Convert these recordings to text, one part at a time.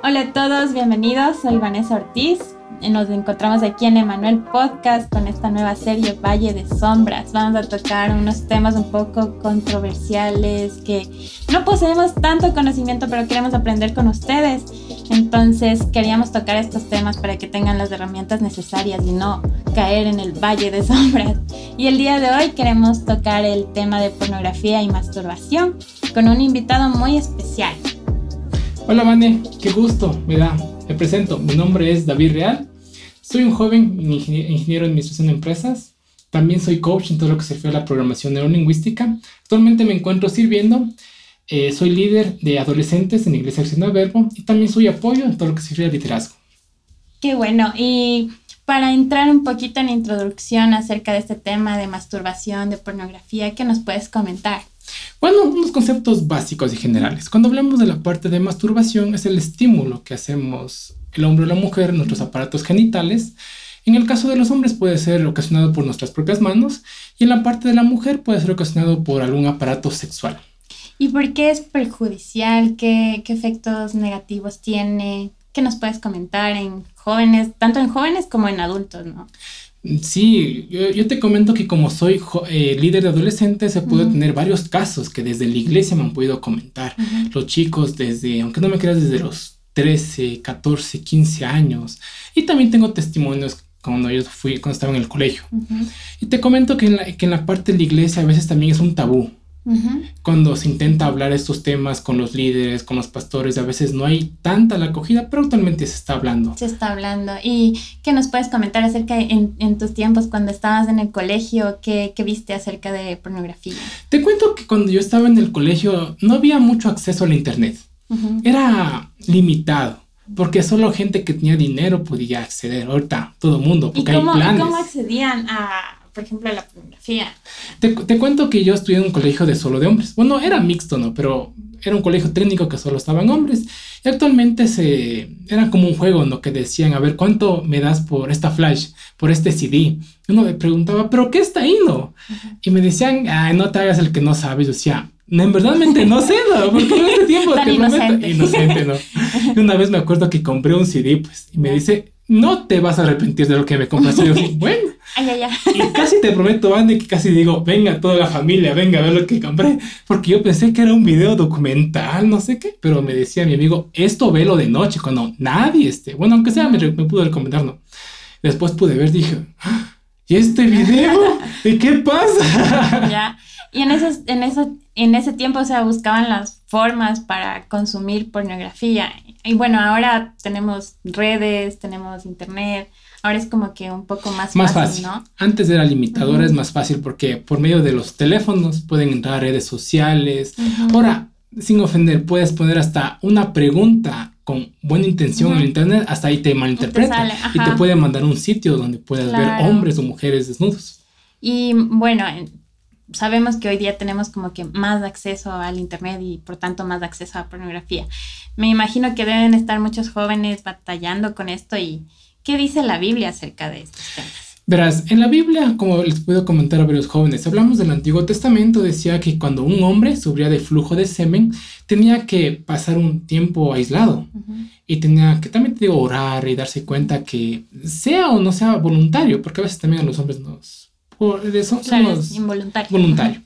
Hola a todos, bienvenidos. Soy Vanessa Ortiz. Nos encontramos aquí en Emanuel Podcast con esta nueva serie Valle de Sombras. Vamos a tocar unos temas un poco controversiales que no poseemos tanto conocimiento, pero queremos aprender con ustedes. Entonces queríamos tocar estos temas para que tengan las herramientas necesarias y no caer en el Valle de Sombras. Y el día de hoy queremos tocar el tema de pornografía y masturbación con un invitado muy especial. Hola Vane, qué gusto me da. Me presento, mi nombre es David Real. Soy un joven ingeniero en administración de empresas. También soy coach en todo lo que se refiere a la programación neurolingüística. Actualmente me encuentro sirviendo. Eh, soy líder de adolescentes en Iglesia Acción del Verbo y también soy apoyo en todo lo que se refiere a liderazgo. Qué bueno. Y para entrar un poquito en introducción acerca de este tema de masturbación, de pornografía, ¿qué nos puedes comentar? Bueno, unos conceptos básicos y generales. Cuando hablamos de la parte de masturbación, es el estímulo que hacemos el hombre o la mujer nuestros aparatos genitales. En el caso de los hombres puede ser ocasionado por nuestras propias manos y en la parte de la mujer puede ser ocasionado por algún aparato sexual. ¿Y por qué es perjudicial? ¿Qué, qué efectos negativos tiene? ¿Qué nos puedes comentar en jóvenes, tanto en jóvenes como en adultos, no? Sí, yo, te comento que como soy eh, líder de adolescentes, se puede tener varios casos que desde la iglesia me han podido comentar. Los chicos desde, aunque no me creas, desde los 13, 14, 15 años. Y también tengo testimonios cuando yo fui, cuando estaba en el colegio. Y te comento que en, la, que en la parte de la iglesia a veces también es un tabú. Cuando se intenta hablar estos temas con los líderes, con los pastores, a veces no hay tanta la acogida, pero actualmente se está hablando. Se está hablando. ¿Y qué nos puedes comentar acerca de, en, en, tus tiempos cuando estabas en el colegio? ¿qué, ¿Qué viste acerca de pornografía? Te cuento que cuando yo estaba en el colegio no había mucho acceso a la internet. Era limitado porque solo gente que tenía dinero podía acceder. Ahorita todo mundo, porque ¿Y cómo, hay planes. ¿Cómo accedían a, por ejemplo, la pornografía? Te, te, cuento que yo estudié en un colegio de solo de hombres. Bueno, era mixto, ¿no? Pero era un colegio técnico que solo estaban hombres. Y actualmente se, era como un juego, ¿no? Que decían, a ver, ¿cuánto me das por esta flash, por este CD? Uno me preguntaba, ¿pero qué está ahí, no? Y me decían, ay, no te hagas el que no sabes. Yo decía, en verdad no sé, ¿no? Porque en este tiempo Tan te inocente. inocente, ¿no? Y una vez me acuerdo que compré un CD, pues, y me dice, no te vas a arrepentir de lo que me compras. Y yo, bueno. Ay, ay, ay. Y casi te prometo, Andy, que casi digo, venga toda la familia, venga a ver lo que compré. Porque yo pensé que era un video documental, no sé qué. Pero me decía mi amigo, esto velo de noche, cuando nadie esté. Bueno, aunque sea, me, me pudo recomendar, ¿no? Después pude ver, dije, ¡Ah! ¿y este video? ¿De qué pasa? Ya. Y en, esos, en, eso, en ese tiempo, o sea, buscaban las formas para consumir pornografía. Y bueno, ahora tenemos redes, tenemos internet. Ahora es como que un poco más, más fácil, fácil, ¿no? Antes era limitador, uh -huh. es más fácil porque por medio de los teléfonos pueden entrar a redes sociales. Uh -huh. Ahora, sin ofender, puedes poner hasta una pregunta con buena intención uh -huh. en internet, hasta ahí te malinterpreta. Y te, y te puede mandar un sitio donde puedas claro. ver hombres o mujeres desnudos. Y bueno, sabemos que hoy día tenemos como que más acceso al internet y por tanto más acceso a pornografía. Me imagino que deben estar muchos jóvenes batallando con esto y ¿qué dice la Biblia acerca de estos temas? Verás, en la Biblia, como les puedo comentar a varios jóvenes, hablamos del Antiguo Testamento, decía que cuando un hombre sufría de flujo de semen, tenía que pasar un tiempo aislado uh -huh. y tenía que también te digo, orar y darse cuenta que sea o no sea voluntario, porque a veces también a los hombres nos por claro, somos involuntario. voluntario.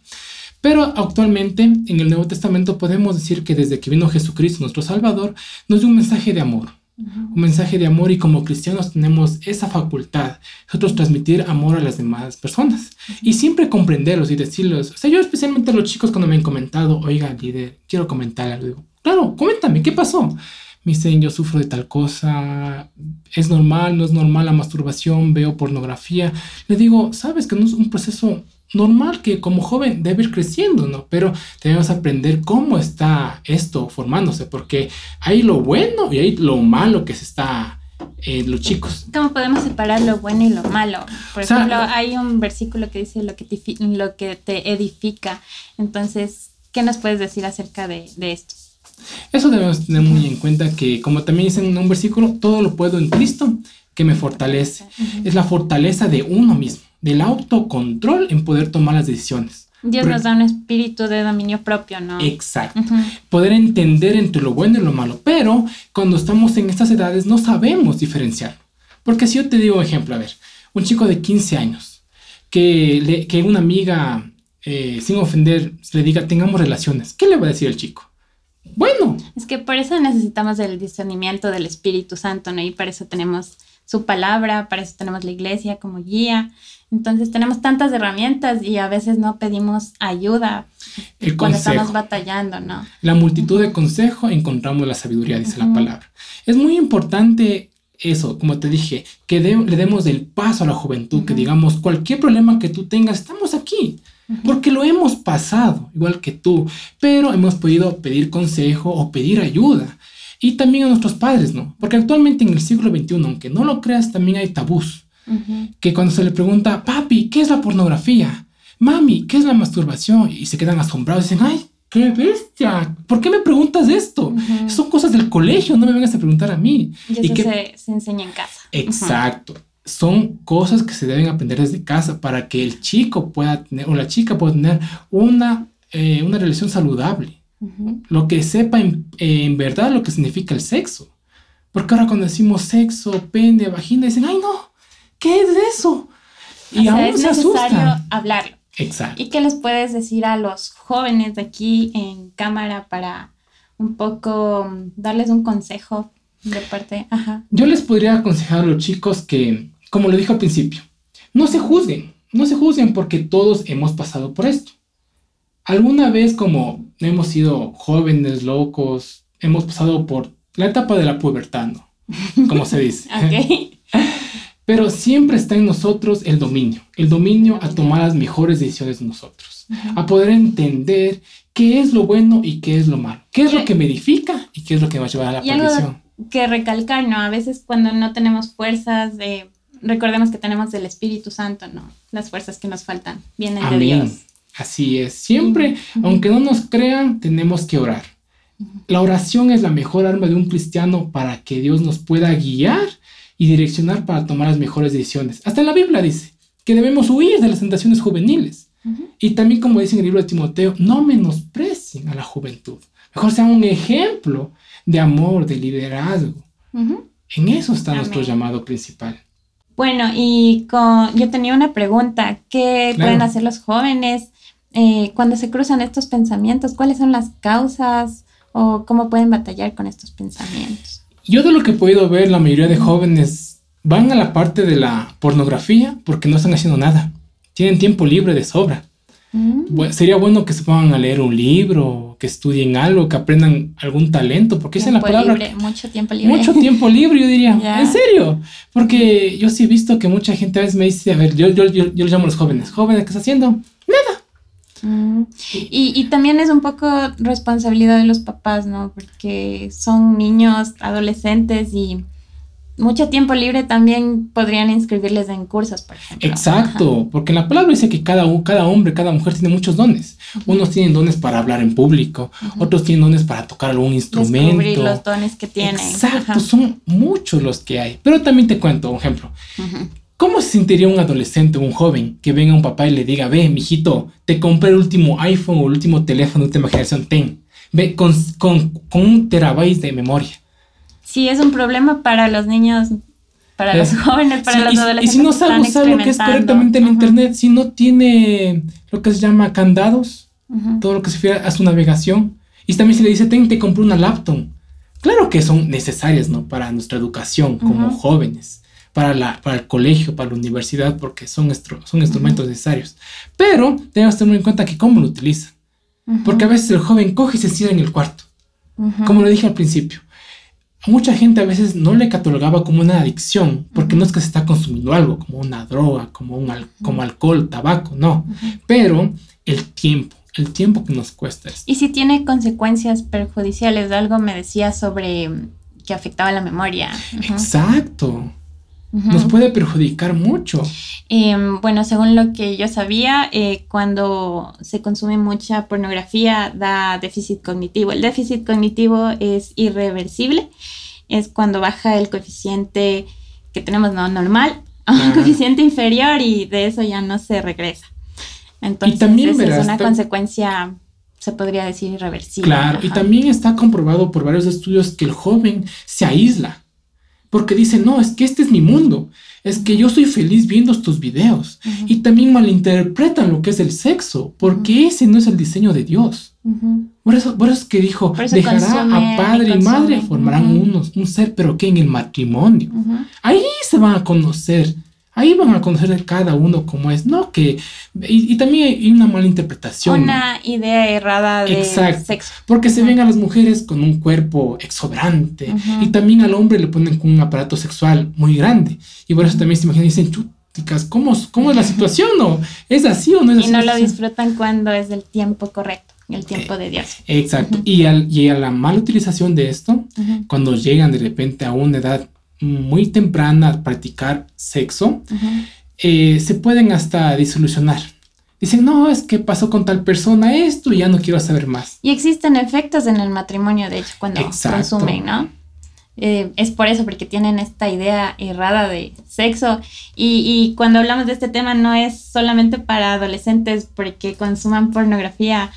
Pero actualmente en el Nuevo Testamento podemos decir que desde que vino Jesucristo, nuestro Salvador, nos dio un mensaje de amor. Un mensaje de amor y como cristianos tenemos esa facultad, nosotros transmitir amor a las demás personas y siempre comprenderlos y decirles, o sea, yo especialmente los chicos cuando me han comentado, oiga, líder, quiero comentar algo, digo, claro, coméntame, ¿qué pasó? me dicen yo sufro de tal cosa, es normal, no es normal la masturbación, veo pornografía. Le digo, sabes que no es un proceso normal que como joven debe ir creciendo, ¿no? Pero debemos aprender cómo está esto formándose, porque hay lo bueno y hay lo malo que se está en los chicos. ¿Cómo podemos separar lo bueno y lo malo? Por o sea, ejemplo, hay un versículo que dice lo que te, lo que te edifica. Entonces, ¿qué nos puedes decir acerca de, de esto? Eso debemos tener muy en cuenta que, como también dice en un versículo, todo lo puedo en Cristo que me fortalece. Uh -huh. Es la fortaleza de uno mismo, del autocontrol en poder tomar las decisiones. Dios nos da un espíritu de dominio propio, ¿no? Exacto. Poder entender entre lo bueno y lo malo. Pero cuando estamos en estas edades no sabemos diferenciar. Porque si yo te digo ejemplo, a ver, un chico de 15 años que, le, que una amiga, eh, sin ofender, le diga tengamos relaciones, ¿qué le va a decir el chico? Bueno. Es que por eso necesitamos el discernimiento del Espíritu Santo, ¿no? Y para eso tenemos su palabra, para eso tenemos la iglesia como guía. Entonces tenemos tantas herramientas y a veces no pedimos ayuda cuando estamos batallando, ¿no? La multitud de consejos encontramos la sabiduría, dice la palabra. Es muy importante eso, como te dije, que le demos el paso a la juventud, que digamos, cualquier problema que tú tengas, estamos aquí, porque lo hemos pasado, igual que tú, pero hemos podido pedir consejo o pedir ayuda. Y también a nuestros padres, ¿no? Porque actualmente en el siglo XXI, aunque no lo creas, también hay tabús que cuando se le pregunta, papi, ¿qué es la pornografía? Mami, ¿qué es la masturbación? Y se quedan asombrados y dicen, ay, qué bestia, ¿por qué me preguntas esto? Son cosas del colegio, no me vengas a preguntar a mí. Y eso se, enseña en casa. Exacto. Son cosas que se deben aprender desde casa para que el chico pueda tener, o la chica pueda tener una, eh, una relación saludable. Lo que sepa en, en verdad lo que significa el sexo. Porque ahora cuando decimos sexo, pene, vagina, dicen, ay no, ¿qué es eso? Y aún es necesario hablarlo. Exacto. ¿Y qué les puedes decir a los jóvenes de aquí en cámara para un poco mm, darles un consejo de parte? Ajá. Yo les podría aconsejar a los chicos que, como lo dije al principio, no se juzguen, no se juzguen porque todos hemos pasado por esto. Alguna vez como hemos sido jóvenes, locos, hemos pasado por la etapa de la pubertad, ¿no? Como se dice. Pero siempre está en nosotros el dominio, el dominio a tomar las mejores decisiones de nosotros, a poder entender qué es lo bueno y qué es lo malo, qué es lo que me edifica y qué es lo que va a llevar a la perdición. Que recalcar, ¿no? A veces cuando no tenemos fuerzas, de, recordemos que tenemos el Espíritu Santo, ¿no? Las fuerzas que nos faltan vienen de Dios. Así es, siempre, aunque no nos crean, tenemos que orar. La oración es la mejor arma de un cristiano para que Dios nos pueda guiar y direccionar para tomar las mejores decisiones. Hasta la Biblia dice que debemos huir de las tentaciones juveniles. Y también como dice en el libro de Timoteo, no menosprecien a la juventud. Mejor sean un ejemplo de amor, de liderazgo. En eso está nuestro llamado principal. Bueno, y con, yo tenía una pregunta. ¿Qué pueden hacer los jóvenes eh, cuando se cruzan estos pensamientos? ¿Cuáles son las causas o cómo pueden batallar con estos pensamientos? Yo de lo que he podido ver, la mayoría de jóvenes van a la parte de la pornografía porque no están haciendo nada. Tienen tiempo libre de sobra. Mm. sería bueno que se pongan a leer un libro, que estudien algo, que aprendan algún talento, porque esa es la palabra. mucho tiempo libre. Mucho tiempo libre, yo diría. En serio. Porque yo sí he visto que mucha gente a veces me dice, a ver, yo, yo, yo, yo llamo a los jóvenes. Jóvenes, ¿qué estás haciendo? Mm. Y, y, también es un poco responsabilidad de los papás, ¿no? Porque son niños, adolescentes y mucho tiempo libre también podrían inscribirles en cursos, por ejemplo. Exacto, porque la palabra dice que cada, cada hombre, cada mujer tiene muchos dones. Unos tienen dones para hablar en público, otros tienen dones para tocar algún instrumento. Descubrir los dones que tienen. Exacto, son muchos los que hay. Pero también te cuento un ejemplo. ¿Cómo se sentiría un adolescente o un joven que venga a un papá y le diga, ve, mijito, te compré el último iPhone o el último teléfono de última generación, ten, ve, con, con, un terabyte de memoria? Sí, es un problema para los niños, para los jóvenes, para los adolescentes. Y si no sabe usar lo que es correctamente en Internet, si no tiene lo que se llama candados, todo lo que se refiere a su navegación, y también si le dice, ten, te compré una laptop. Claro que son necesarias, ¿no? Para nuestra educación como jóvenes para, la, para el colegio, para la universidad, porque son, son instrumentos necesarios. Pero debemos tener en cuenta que cómo lo utilizan. Porque a veces el joven coge y se cierra en el cuarto. Como lo dije al principio. mucha gente a veces no le catalogaba como una adicción, porque no es que se está consumiendo algo, como una droga, como, un como alcohol, tabaco, no. Pero el tiempo, el tiempo que nos cuesta esto. Y si tiene consecuencias perjudiciales, algo me decía sobre que afectaba la memoria. Exacto nos puede perjudicar mucho. Em, bueno, según lo que yo sabía, eh, cuando se consume mucha pornografía da déficit cognitivo. El déficit cognitivo es irreversible, es cuando baja el coeficiente que tenemos no normal a un coeficiente inferior y de eso ya no se regresa. Entonces, y también verás, es una consecuencia, se podría decir, irreversible. Claro, y también está comprobado por varios estudios que el joven se aísla. Porque dice, no, es que este es mi mundo. Es que yo soy feliz viendo estos videos. Y también malinterpretan lo que es el sexo, porque ese no es el diseño de Dios. Por eso, por eso es que dijo, dejará a padre y madre, formarán unos, un ser, pero que en el matrimonio. Ahí se van a conocer. Ahí van a conocer cada uno como es. No que... Y, y también hay una mala interpretación. Una idea errada de Exacto. sexo. Porque se Ujú. ven a las mujeres con un cuerpo exuberante Ujú. y también al hombre le ponen con un aparato sexual muy grande. Y por eso también se imaginan y dicen, chuticas, ¿cómo, ¿cómo es la situación? ¿O ¿Es así o no es Y así? no la lo situación?". disfrutan cuando es el tiempo correcto, el tiempo de Dios. Exacto. Ujú. y, al- y a la mala utilización de esto, Ujú, cuando llegan de repente a una edad muy temprana a practicar sexo, eh, se pueden hasta disolucionar. Dicen, no, es que pasó con tal persona esto y ya no quiero saber más. Y existen efectos en el matrimonio, de hecho, cuando Exacto. consumen, ¿no? Eh, es por eso, porque tienen esta idea errada de sexo. Y, y cuando hablamos de este tema no es solamente para adolescentes porque consuman pornografía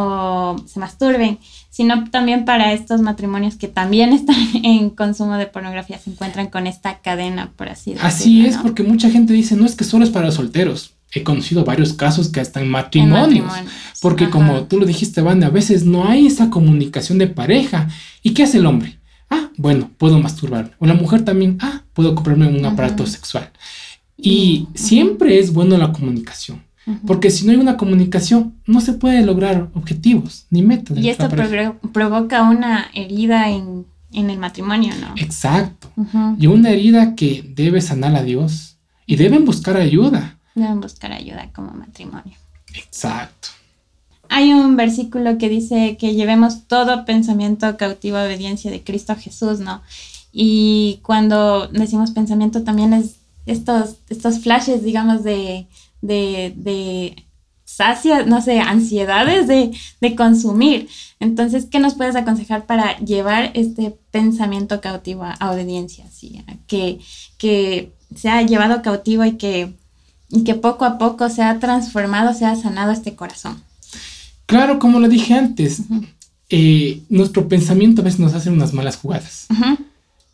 o se masturben, sino también para estos matrimonios que también están en consumo de pornografía, se encuentran con esta cadena, por así decirlo. Así es, ¿no? porque mucha gente dice, no es que solo es para los solteros. He conocido varios casos que hasta en En matrimonios. Porque Ajá. como tú lo dijiste, Vane, a veces no hay esa comunicación de pareja. ¿Y qué hace el hombre? Ah, bueno, puedo masturbarme. O la mujer también, ah, puedo comprarme un aparato sexual. Y siempre es bueno la comunicación. Porque si no hay una comunicación, no se puede lograr objetivos ni metas. Y esto provoca una herida en, en el matrimonio, ¿no? Exacto. Y una herida que debe sanar a Dios. Y deben buscar ayuda. Deben buscar ayuda como matrimonio. Exacto. Hay un versículo que dice que llevemos todo pensamiento cautivo a obediencia de Cristo Jesús, ¿no? Y cuando decimos pensamiento también es estos, estos flashes, digamos, de, de, de no sé, ansiedades de, de consumir. Entonces, ¿qué nos puedes aconsejar para llevar este pensamiento cautivo a, a obediencia? ¿sí? A Que, que sea llevado cautivo y que, y que poco a poco sea transformado, sea sanado este corazón. Claro, como lo dije antes, eh, nuestro pensamiento a veces nos hace unas malas jugadas.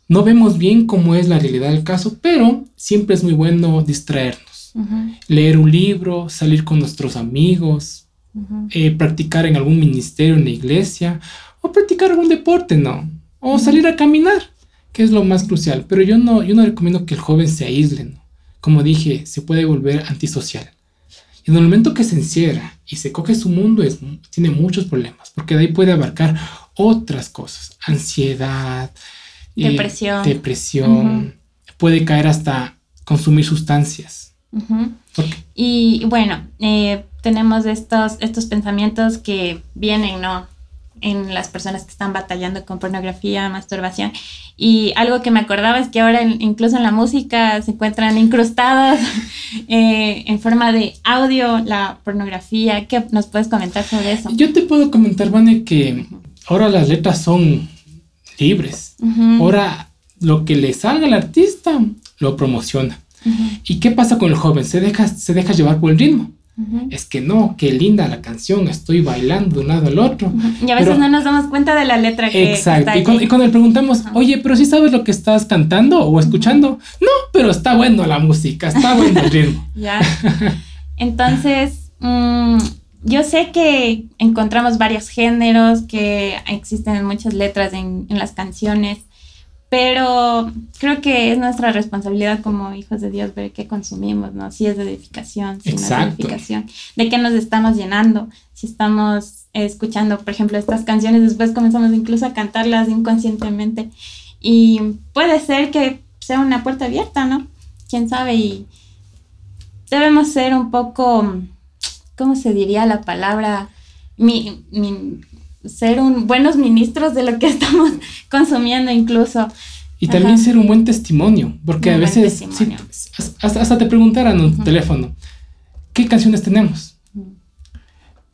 No vemos bien cómo es la realidad del caso, pero siempre es muy bueno distraernos. Ujú, Leer un libro, salir con nuestros amigos, ujú, eh, practicar en algún ministerio en la iglesia, o practicar algún deporte, ¿no? O Ujú. salir a caminar, que es lo más crucial. Pero yo no, yo no recomiendo que el joven se aísle, ¿no? Como dije, se puede volver antisocial. Y en el momento que se encierra y se coge su mundo, es, tiene muchos problemas, porque de ahí puede abarcar otras cosas, ansiedad, eh, Depresión. depresión, puede caer hasta consumir sustancias. Y bueno, eh, tenemos estos, estos pensamientos que vienen, ¿no? En las personas que están batallando con pornografía, masturbación. Y algo que me acordaba es que ahora incluso en la música se encuentran incrustados eh, en forma de audio la pornografía. ¿Qué nos puedes comentar sobre eso? Yo te puedo comentar, Vane, que ahora las letras son libres. Ahora lo que le salga al artista lo promociona. ¿Y qué pasa con el joven? ¿Se deja, se deja llevar por el ritmo? Es que no, qué linda la canción, estoy bailando de un lado al otro. Y a veces Pero- no nos damos cuenta de la letra que Exacto. está Y cuando, allí. y cuando le preguntamos, oye, pero si sabes lo que estás cantando o escuchando, no, pero está bueno la música, está bueno el ritmo. Ya. Entonces, mm, yo sé que encontramos varios géneros, que existen muchas letras en, en las canciones, pero creo que es nuestra responsabilidad como hijos de Dios ver qué consumimos, ¿no? Si es de edificación, si no es de Exacto. edificación, de qué nos estamos llenando, si estamos escuchando, por ejemplo, estas canciones, después comenzamos incluso a cantarlas inconscientemente y puede ser que sea una puerta abierta, ¿no? Quién sabe y debemos ser un poco, ¿cómo se diría la palabra? Mi, mi- ser un, buenos ministros de lo que estamos consumiendo incluso. Y también Ajá. ser un buen testimonio, porque Un a veces testimonio. hasta, hasta te preguntaran en tu teléfono, ¿qué canciones tenemos?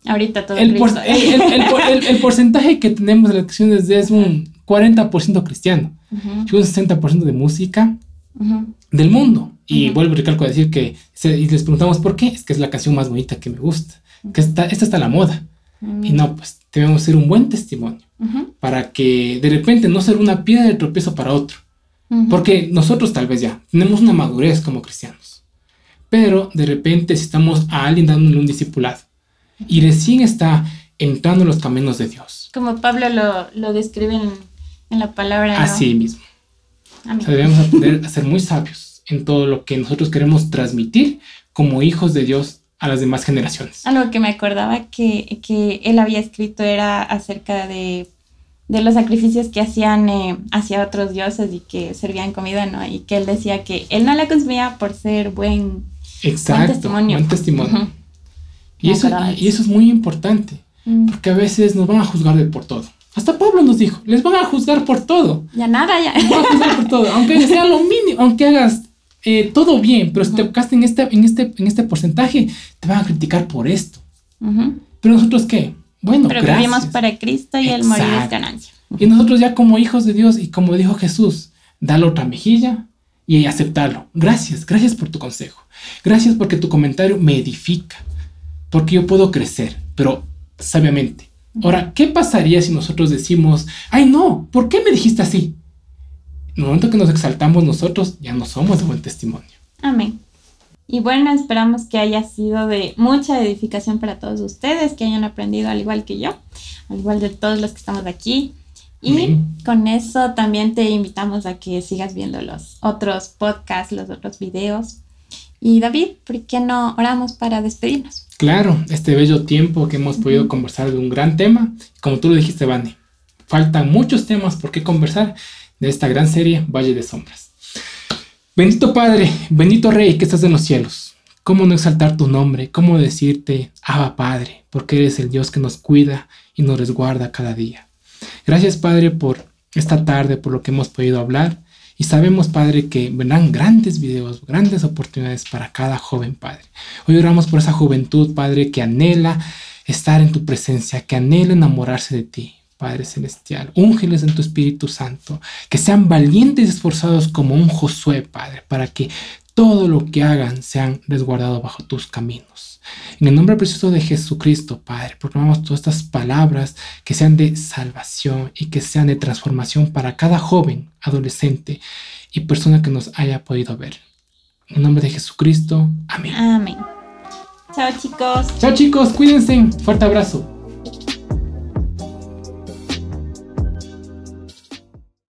Ahorita todo El, por- el- el- el por- el- el porcentaje que tenemos de las canciones es un 40% cristiano y un 60% de música del mundo. Y vuelvo, recalco a decir que, y les preguntamos por qué, es que es la canción más bonita que me gusta, que está, esta está la moda. Y no, pues debemos ser un buen testimonio para que de repente no ser una piedra de tropiezo para otro. Porque nosotros tal vez ya tenemos una madurez como cristianos. Pero de repente si estamos a alguien dándole un discipulado y recién está entrando en los caminos de Dios. Como Pablo lo, lo describe en, la palabra. Así mismo. debemos aprender a ser muy sabios en todo lo que nosotros queremos transmitir como hijos de Dios a las demás generaciones. Algo que me acordaba que, que él había escrito era acerca de, de los sacrificios que hacían eh, hacia otros dioses y que servían comida, ¿no? Y que él decía que él no la consumía por ser buen, Exacto, testimonio. Buen testimonio. y, eso, y, eso es muy importante, mm. porque a veces nos van a juzgar por todo. Hasta Pablo nos dijo, les van a juzgar por todo. Ya nada, ya. van a juzgar por todo, aunque sea lo mínimo, aunque hagas eh, todo bien, pero si te buscaste en este, en, este, en este porcentaje, te van a criticar por esto. Pero nosotros qué? Bueno, pero vivimos para Cristo y el morir es ganancia. Y nosotros ya como hijos de Dios y como dijo Jesús, dale otra mejilla y aceptarlo. Gracias, gracias por tu consejo. Gracias porque tu comentario me edifica. Porque yo puedo crecer, pero sabiamente. Ahora, ¿qué pasaría si nosotros decimos, ay no, ¿por qué me dijiste así? En el momento que nos exaltamos nosotros, ya no somos de buen testimonio. Amén. Y bueno, esperamos que haya sido de mucha edificación para todos ustedes, que hayan aprendido al igual que yo, al igual de todos los que estamos aquí. Y con eso también te invitamos a que sigas viendo los otros podcasts, los otros videos. Y David, ¿por qué no oramos para despedirnos? Claro, este bello tiempo que hemos podido conversar de un gran tema. Como tú lo dijiste, Vani, faltan muchos temas por qué conversar de esta gran serie Valle de Sombras. Bendito Padre, bendito Rey que estás en los cielos. ¿Cómo no exaltar tu nombre? ¿Cómo decirte, Abba Padre? Porque eres el Dios que nos cuida y nos resguarda cada día. Gracias Padre por esta tarde, por lo que hemos podido hablar. Y sabemos, Padre, que vendrán grandes videos, grandes oportunidades para cada joven, Padre. Hoy oramos por esa juventud, Padre, que anhela estar en tu presencia, que anhela enamorarse de ti. Padre Celestial. Úngeles en tu Espíritu Santo, que sean valientes y esforzados como un Josué, Padre, para que todo lo que hagan sean resguardados bajo tus caminos. En el nombre precioso de Jesucristo, Padre, proclamamos todas estas palabras que sean de salvación y que sean de transformación para cada joven, adolescente y persona que nos haya podido ver. En el nombre de Jesucristo, amén. Amén. Chao chicos. Chao chicos, cuídense. Fuerte abrazo.